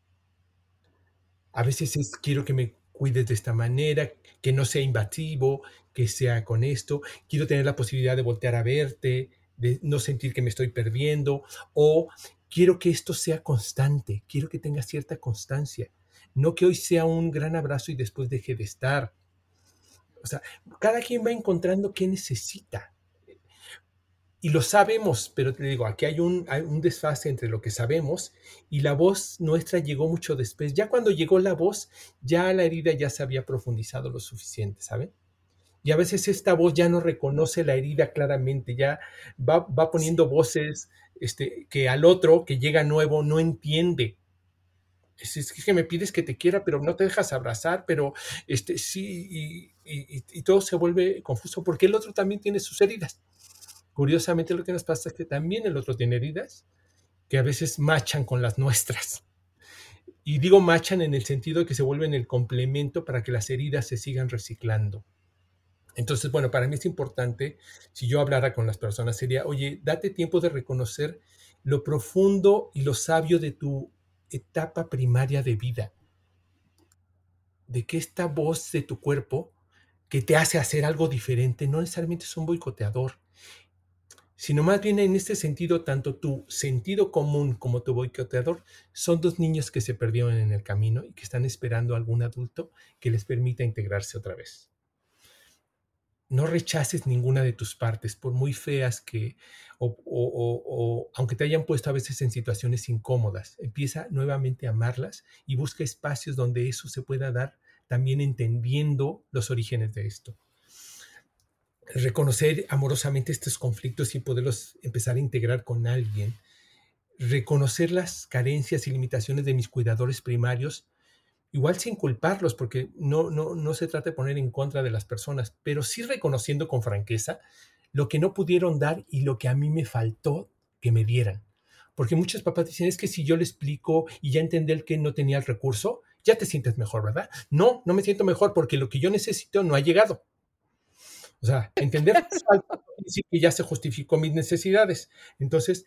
A veces es, quiero que me cuides de esta manera, que no sea invasivo, que sea con esto, quiero tener la posibilidad de voltear a verte, de no sentir que me estoy perdiendo o quiero que esto sea constante, quiero que tenga cierta constancia, no que hoy sea un gran abrazo y después deje de estar. O sea, cada quien va encontrando qué necesita. Y lo sabemos, pero te digo, aquí hay un, hay un desfase entre lo que sabemos y la voz nuestra llegó mucho después. Ya cuando llegó la voz, ya la herida ya se había profundizado lo suficiente, ¿saben? Y a veces esta voz ya no reconoce la herida claramente, ya va, va poniendo voces este, que al otro que llega nuevo no entiende. Es, es, que me pides que te quiera, pero no te dejas abrazar, pero este, sí, y, y, y todo se vuelve confuso porque el otro también tiene sus heridas. Curiosamente lo que nos pasa es que también el otro tiene heridas que a veces machan con las nuestras. Y digo machan en el sentido de que se vuelven el complemento para que las heridas se sigan reciclando. Entonces, bueno, para mí es importante, si yo hablara con las personas, sería, oye, date tiempo de reconocer lo profundo y lo sabio de tu etapa primaria de vida. De que esta voz de tu cuerpo que te hace hacer algo diferente no necesariamente es un boicoteador, sino más bien en este sentido, tanto tu sentido común como tu boicoteador son dos niños que se perdieron en el camino y que están esperando a algún adulto que les permita integrarse otra vez. No rechaces ninguna de tus partes, por muy feas que, o, o, aunque te hayan puesto a veces en situaciones incómodas, empieza nuevamente a amarlas y busca espacios donde eso se pueda dar, también entendiendo los orígenes de esto. Reconocer amorosamente estos conflictos y poderlos empezar a integrar con alguien, reconocer las carencias y limitaciones de mis cuidadores primarios, igual sin culparlos, porque no, no, no se trata de poner en contra de las personas, pero sí reconociendo con franqueza lo que no pudieron dar y lo que a mí me faltó que me dieran. Porque muchos papás dicen, es que si yo le explico y ya entendí el que no tenía el recurso, ya te sientes mejor, ¿verdad? No, no me siento mejor porque lo que yo necesito no ha llegado. O sea, entender que ya se justificó mis necesidades. Entonces,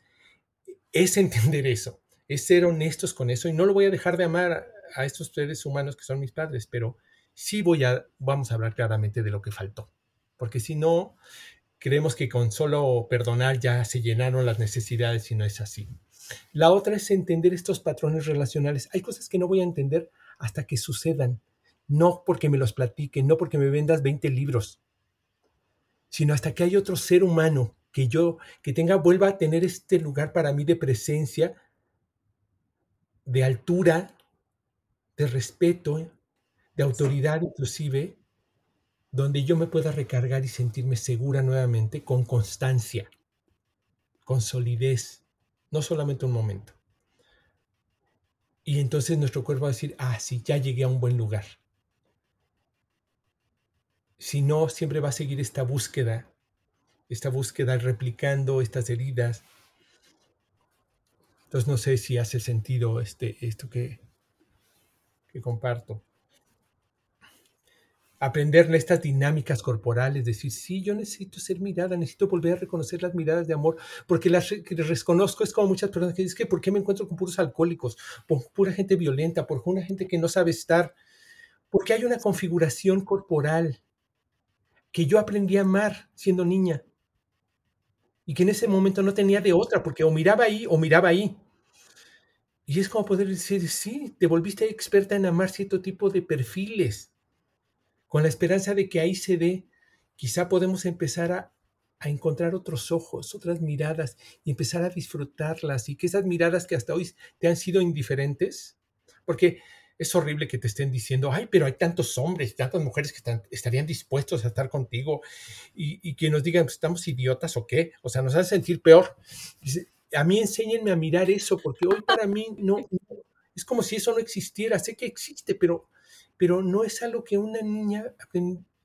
es entender eso, es ser honestos con eso y no lo voy a dejar de amar a estos seres humanos que son mis padres, pero sí voy a, vamos a hablar claramente de lo que faltó, porque si no, creemos que con solo perdonar ya se llenaron las necesidades y no es así. La otra es entender estos patrones relacionales. Hay cosas que no voy a entender hasta que sucedan, no porque me los platiquen, no porque me vendas 20 libros, sino hasta que hay otro ser humano que yo, que tenga, vuelva a tener este lugar para mí de presencia, de altura, de respeto, de autoridad inclusive, donde yo me pueda recargar y sentirme segura nuevamente con constancia, con solidez, no solamente un momento. Y entonces nuestro cuerpo va a decir, ah, sí, ya llegué a un buen lugar si no, siempre va a seguir esta búsqueda, esta búsqueda replicando estas heridas. Entonces no sé si hace sentido este, esto que, comparto. Aprender estas dinámicas corporales, decir, sí, yo necesito ser mirada, necesito volver a reconocer las miradas de amor, porque las que reconozco es como muchas personas que dicen, que ¿por qué me encuentro con puros alcohólicos? Por pura gente violenta, por una gente que no sabe estar, porque hay una configuración corporal que yo aprendí a amar siendo niña y que en ese momento no tenía de otra, porque o miraba ahí o miraba ahí. Y es como poder decir, sí, te volviste experta en amar cierto tipo de perfiles, con la esperanza de que ahí se dé, quizá podemos empezar a, a encontrar otros ojos, otras miradas y empezar a disfrutarlas y que esas miradas que hasta hoy te han sido indiferentes, porque es horrible que te estén diciendo, ay, pero hay tantos hombres tantas mujeres que estarían dispuestos a estar contigo y, y que nos digan, pues, ¿estamos idiotas o qué? O sea, nos hace sentir peor. A mí enséñenme a mirar eso, porque hoy para mí no, es como si eso no existiera. Sé que existe, pero, pero no es algo que una niña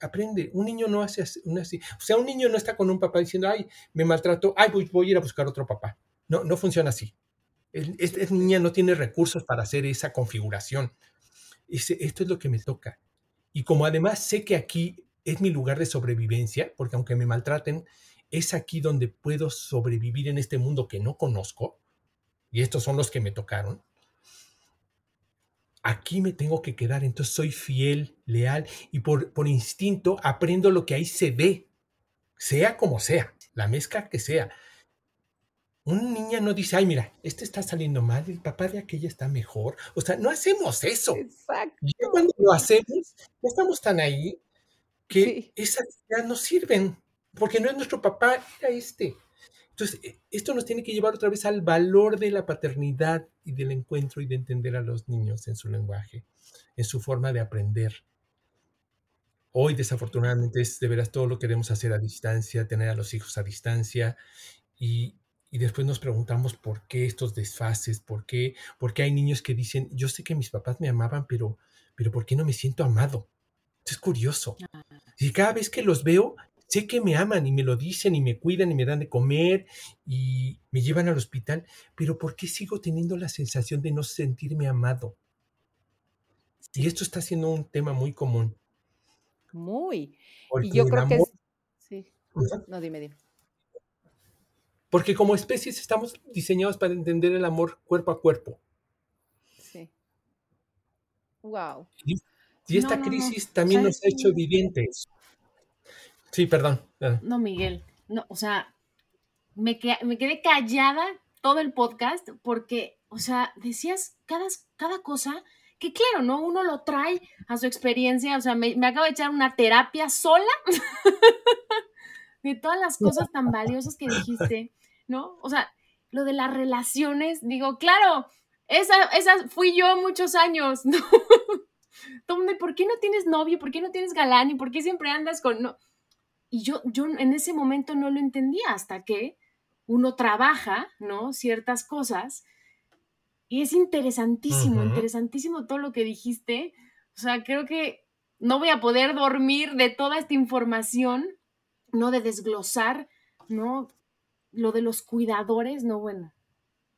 aprende. Un niño no hace así. O sea, un niño no está con un papá diciendo, ay, me maltrato, ay, voy, voy a ir a buscar otro papá. No, no funciona así. Esta niña no tiene recursos para hacer esa configuración. Ese, esto es lo que me toca. Y como además sé que aquí es mi lugar de sobrevivencia, porque aunque me maltraten, es aquí donde puedo sobrevivir en este mundo que no conozco, y estos son los que me tocaron, aquí me tengo que quedar, entonces soy fiel, leal, y por, por instinto aprendo lo que ahí se ve, sea como sea, la mezcla que sea, una niña no dice, ay, mira, este está saliendo mal, el papá de aquella está mejor. O sea, no hacemos eso. Exacto. Y cuando lo hacemos, ya estamos tan ahí que Sí. esas ya no sirven, porque no es nuestro papá, era este. Entonces, e- esto nos tiene que llevar otra vez al valor de la paternidad y del encuentro y de entender a los niños en su lenguaje, en su forma de aprender. Hoy, desafortunadamente, es de veras todo lo queremos hacer a distancia, tener a los hijos a distancia y, y después nos preguntamos por qué estos desfases, por qué, por qué hay niños que dicen, yo sé que mis papás me amaban, pero, pero ¿por qué no me siento amado? Esto es curioso. Y cada vez que los veo, sé que me aman y me lo dicen y me cuidan y me dan de comer y me llevan al hospital, pero ¿por qué sigo teniendo la sensación de no sentirme amado? Y esto está siendo un tema muy común. Muy. Porque Y yo creo que es. Sí. No, dime, dime. Porque como especies estamos diseñados para entender el amor cuerpo a cuerpo. Sí. Wow. Y, y esta No, no, no. crisis también nos ha hecho evidentes. Sí, perdón. No, Miguel, no, o sea, me, que- me quedé callada todo el podcast porque, o sea, decías cada, cosa que claro, ¿no? Uno lo trae a su experiencia, o sea, me, acabo de echar una terapia sola de todas las cosas tan valiosas que dijiste, ¿no? O sea, lo de las relaciones, digo, claro, esa, esa fui yo muchos años, ¿no? ¿por qué no tienes novio? ¿Por qué no tienes galán? ¿Y por qué siempre andas con...? No? Y yo, yo en ese momento no lo entendía hasta que uno trabaja, ¿no? Ciertas cosas. Y es interesantísimo, interesantísimo todo lo que dijiste. O sea, creo que no voy a poder dormir de toda esta información, ¿no? De desglosar, ¿no? Lo de los cuidadores, no, bueno.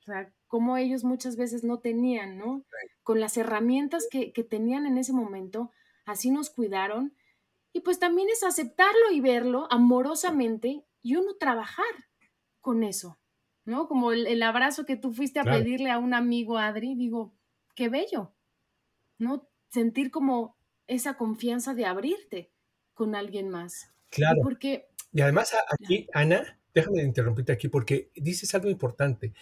O sea, como ellos muchas veces no tenían, ¿no? Con las herramientas que, que tenían en ese momento, así nos cuidaron. Y pues también es aceptarlo y verlo amorosamente y uno trabajar con eso, ¿no? Como el, el abrazo que tú fuiste a Claro. pedirle a un amigo, Adri, digo, qué bello, ¿no? Sentir como esa confianza de abrirte con alguien más. Y claro. porque, Y además aquí, Ana, déjame interrumpirte aquí porque dices algo importante.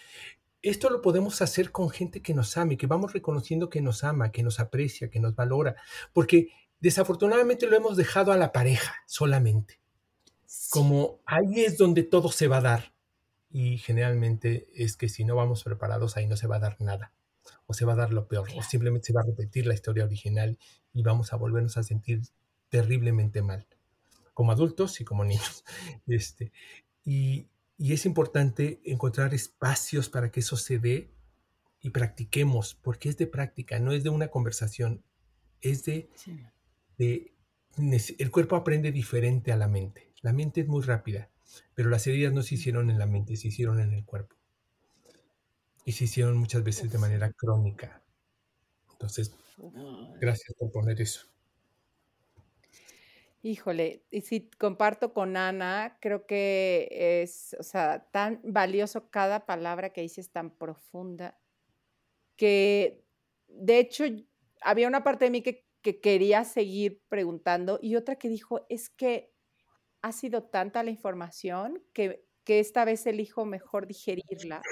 Esto lo podemos hacer con gente que nos ame, que vamos reconociendo que nos ama, que nos aprecia, que nos valora, porque desafortunadamente lo hemos dejado a la pareja solamente. Como ahí es donde todo se va a dar. Y generalmente es que si no vamos preparados, ahí no se va a dar nada. O se va a dar lo peor. O simplemente se va a repetir la historia original y vamos a volvernos a sentir terriblemente mal. Como adultos y como niños. Este, y, y es importante encontrar espacios para que eso se dé y practiquemos, porque es de práctica, no es de una conversación, es de sí, de- el cuerpo aprende diferente a la mente. La mente es muy rápida, pero las heridas no se hicieron en la mente, se hicieron en el cuerpo. Y se hicieron muchas veces de manera crónica. Entonces, gracias por poner eso. Híjole, y sí, comparto con Ana, creo que es, o sea, tan valioso cada palabra que dices, tan profunda, que de hecho había una parte de mí que, que quería seguir preguntando y otra que dijo, es que ha sido tanta la información que, que esta vez elijo mejor digerirla,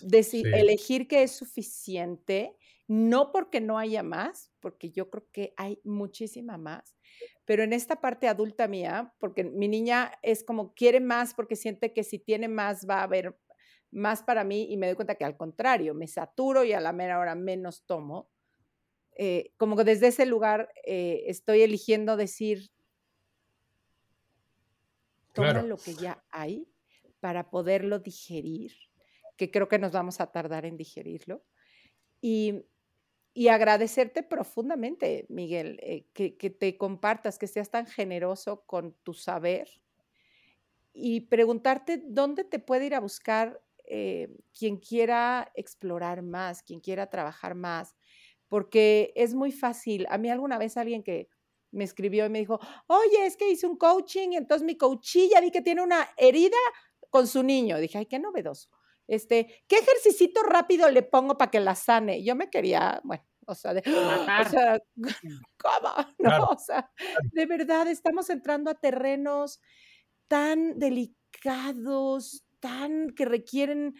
deci- Sí. elegir que es suficiente, no porque no haya más, porque yo creo que hay muchísima más, pero en esta parte adulta mía, porque mi niña es como quiere más porque siente que si tiene más va a haber más para mí y me doy cuenta que al contrario, me saturo y a la mera hora menos tomo. Eh, como que desde ese lugar eh, estoy eligiendo decir, toma Claro. lo que ya hay para poderlo digerir, que creo que nos vamos a tardar en digerirlo. Y, y agradecerte profundamente, Miguel, eh, que, que te compartas, que seas tan generoso con tu saber y preguntarte dónde te puede ir a buscar eh, quien quiera explorar más, quien quiera trabajar más, porque es muy fácil. A mí alguna vez alguien que me escribió y me dijo, oye, es que hice un coaching y entonces mi coachilla vi que tiene una herida con su niño. Dije, ay, qué novedoso. Este, ¿qué ejercicito rápido le pongo para que la sane? Yo me quería, bueno, o sea, de, o Matar. sea, ¿cómo? No, Claro. o sea, de verdad estamos entrando a terrenos tan delicados, tan, que requieren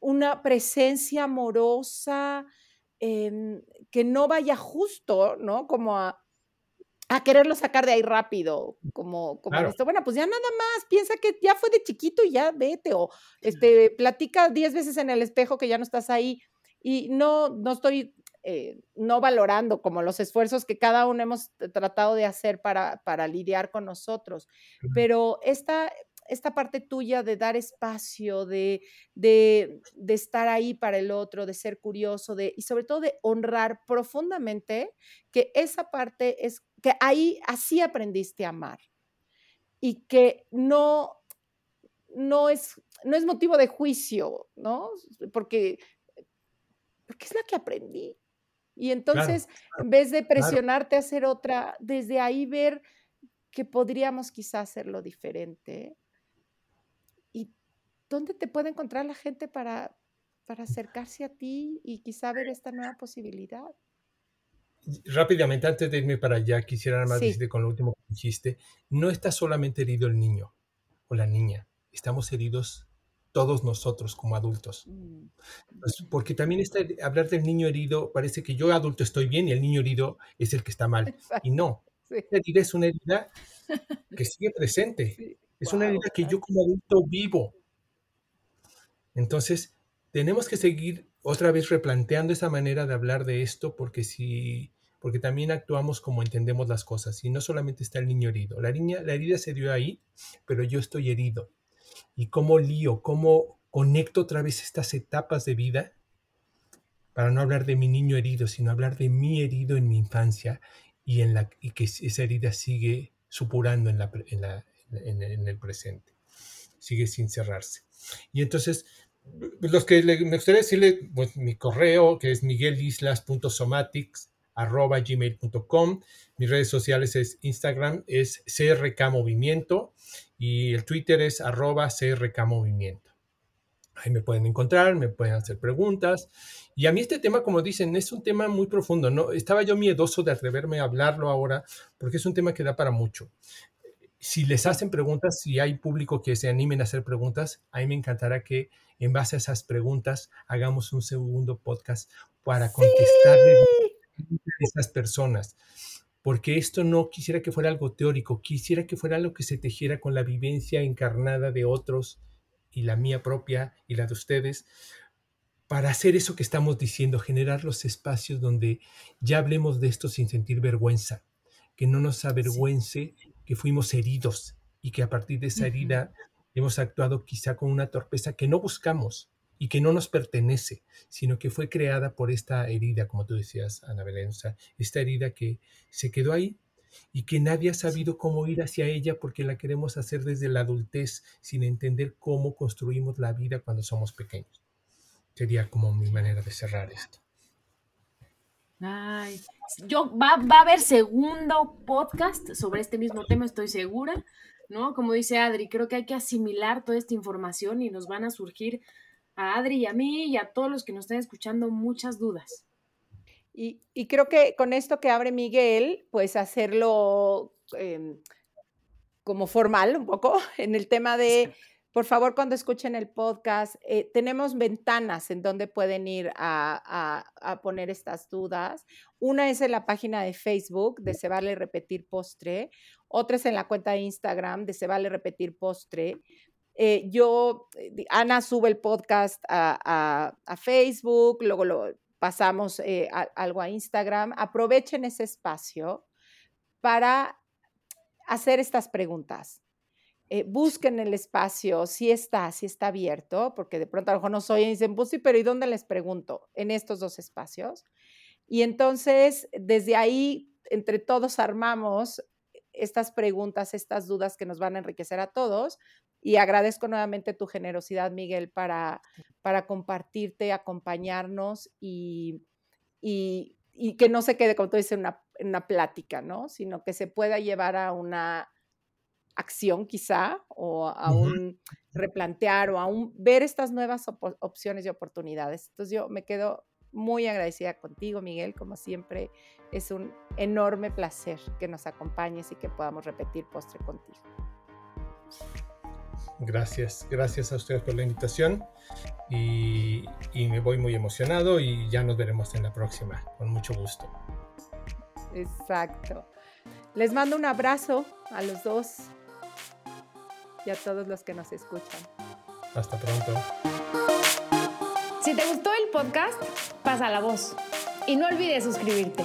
una presencia amorosa, que no vaya justo, ¿no? Como a, a quererlo sacar de ahí rápido, como, como esto. Bueno, pues ya nada más, piensa que ya fue de chiquito y ya vete, o este, platica diez veces en el espejo que ya no estás ahí. Y no, no estoy eh, no valorando como los esfuerzos que cada uno hemos tratado de hacer para, para lidiar con nosotros. Pero esta, esta parte tuya de dar espacio, de, de, de, estar ahí para el otro, de ser curioso, de, y sobre todo de honrar profundamente que esa parte es que ahí así aprendiste a amar y que no, no, es, no es motivo de juicio, ¿no? Porque, porque es la que aprendí. Y entonces, en vez de presionarte a hacer otra, desde ahí ver que podríamos quizás hacerlo diferente. ¿Y dónde te puede encontrar la gente para, para acercarse a ti y quizá ver esta nueva posibilidad? rápidamente, antes de irme para allá, quisiera nada más decirte con lo último que dijiste, no está solamente herido el niño o la niña, estamos heridos todos nosotros como adultos. Mm, pues, porque también está, hablar del niño herido, parece que yo adulto estoy bien y el niño herido es el que está mal. Y no, la herida es una herida que sigue presente. Es una herida que yo como adulto vivo. Entonces, tenemos que seguir otra vez replanteando esa manera de hablar de esto porque si porque también actuamos como entendemos las cosas y no solamente está el niño herido. La, niña, la herida se dio ahí, pero yo estoy herido. ¿Y cómo lío, cómo conecto otra vez estas etapas de vida? Para no hablar de mi niño herido, sino hablar de mi herido en mi infancia y, en la, y que esa herida sigue supurando en, la, en, la, en el presente, sigue sin cerrarse. Y entonces los que me gustaría decirle, pues mi correo, que es miguelislas.somatics.gmail.com. Mis redes sociales es Instagram, es CRK Movimiento y el Twitter es arroba CRK Movimiento. Ahí me pueden encontrar, me pueden hacer preguntas. Y a mí este tema, como dicen, es un tema muy profundo. ¿no? Estaba yo miedoso de atreverme a hablarlo ahora porque es un tema que da para mucho si les hacen preguntas, si hay público que se animen a hacer preguntas, a mí me encantará que en base a esas preguntas hagamos un segundo podcast para contestarle a esas personas. Porque esto no quisiera que fuera algo teórico, quisiera que fuera algo que se tejiera con la vivencia encarnada de otros y la mía propia y la de ustedes, para hacer eso que estamos diciendo, generar los espacios donde ya hablemos de esto sin sentir vergüenza, que no nos avergüence que fuimos heridos y que a partir de esa herida hemos actuado quizá con una torpeza que no buscamos y que no nos pertenece, sino que fue creada por esta herida, como tú decías, Ana Belén, esta herida que se quedó ahí y que nadie ha sabido cómo ir hacia ella porque la queremos hacer desde la adultez sin entender cómo construimos la vida cuando somos pequeños. Sería como mi manera de cerrar esto. Ay, yo va, va, a haber segundo podcast sobre este mismo tema, estoy segura, ¿no? Como dice Adri, creo que hay que asimilar toda esta información y nos van a surgir a Adri y a mí y a todos los que nos están escuchando muchas dudas. Y, y creo que con esto que abre Miguel, pues hacerlo eh, como formal un poco en el tema de por favor, cuando escuchen el podcast, eh, tenemos ventanas en donde pueden ir a, poner estas dudas. Una es en la página de Facebook de Se Vale Repetir Postre, otra es en la cuenta de Instagram de Se Vale Repetir Postre. Eh, yo, eh, Ana sube el podcast a, Facebook, luego lo pasamos algo a Instagram. Aprovechen ese espacio para hacer estas preguntas eh, busquen el espacio, si está, si está abierto, porque de pronto a lo mejor no soy y dicen, pues sí, pero ¿y dónde les pregunto? En estos dos espacios. Y entonces, desde ahí, entre todos armamos estas preguntas, estas dudas que nos van a enriquecer a todos. Y agradezco nuevamente tu generosidad, Miguel, para, para compartirte, acompañarnos y, y, y que no se quede, como tú dices, una, en una plática, ¿no? Sino que se pueda llevar a una acción quizá o a un replantear o a un ver estas nuevas opciones y oportunidades. Entonces yo me quedo muy agradecida contigo, Miguel, como siempre. Es un enorme placer que nos acompañes y que podamos repetir postre contigo. Gracias, gracias a ustedes por la invitación y, y me voy muy emocionado y ya nos veremos en la próxima, con mucho gusto. Exacto. Les mando un abrazo a los dos y a todos los que nos escuchan. Hasta pronto. Si te gustó el podcast, pasa la voz y no olvides suscribirte.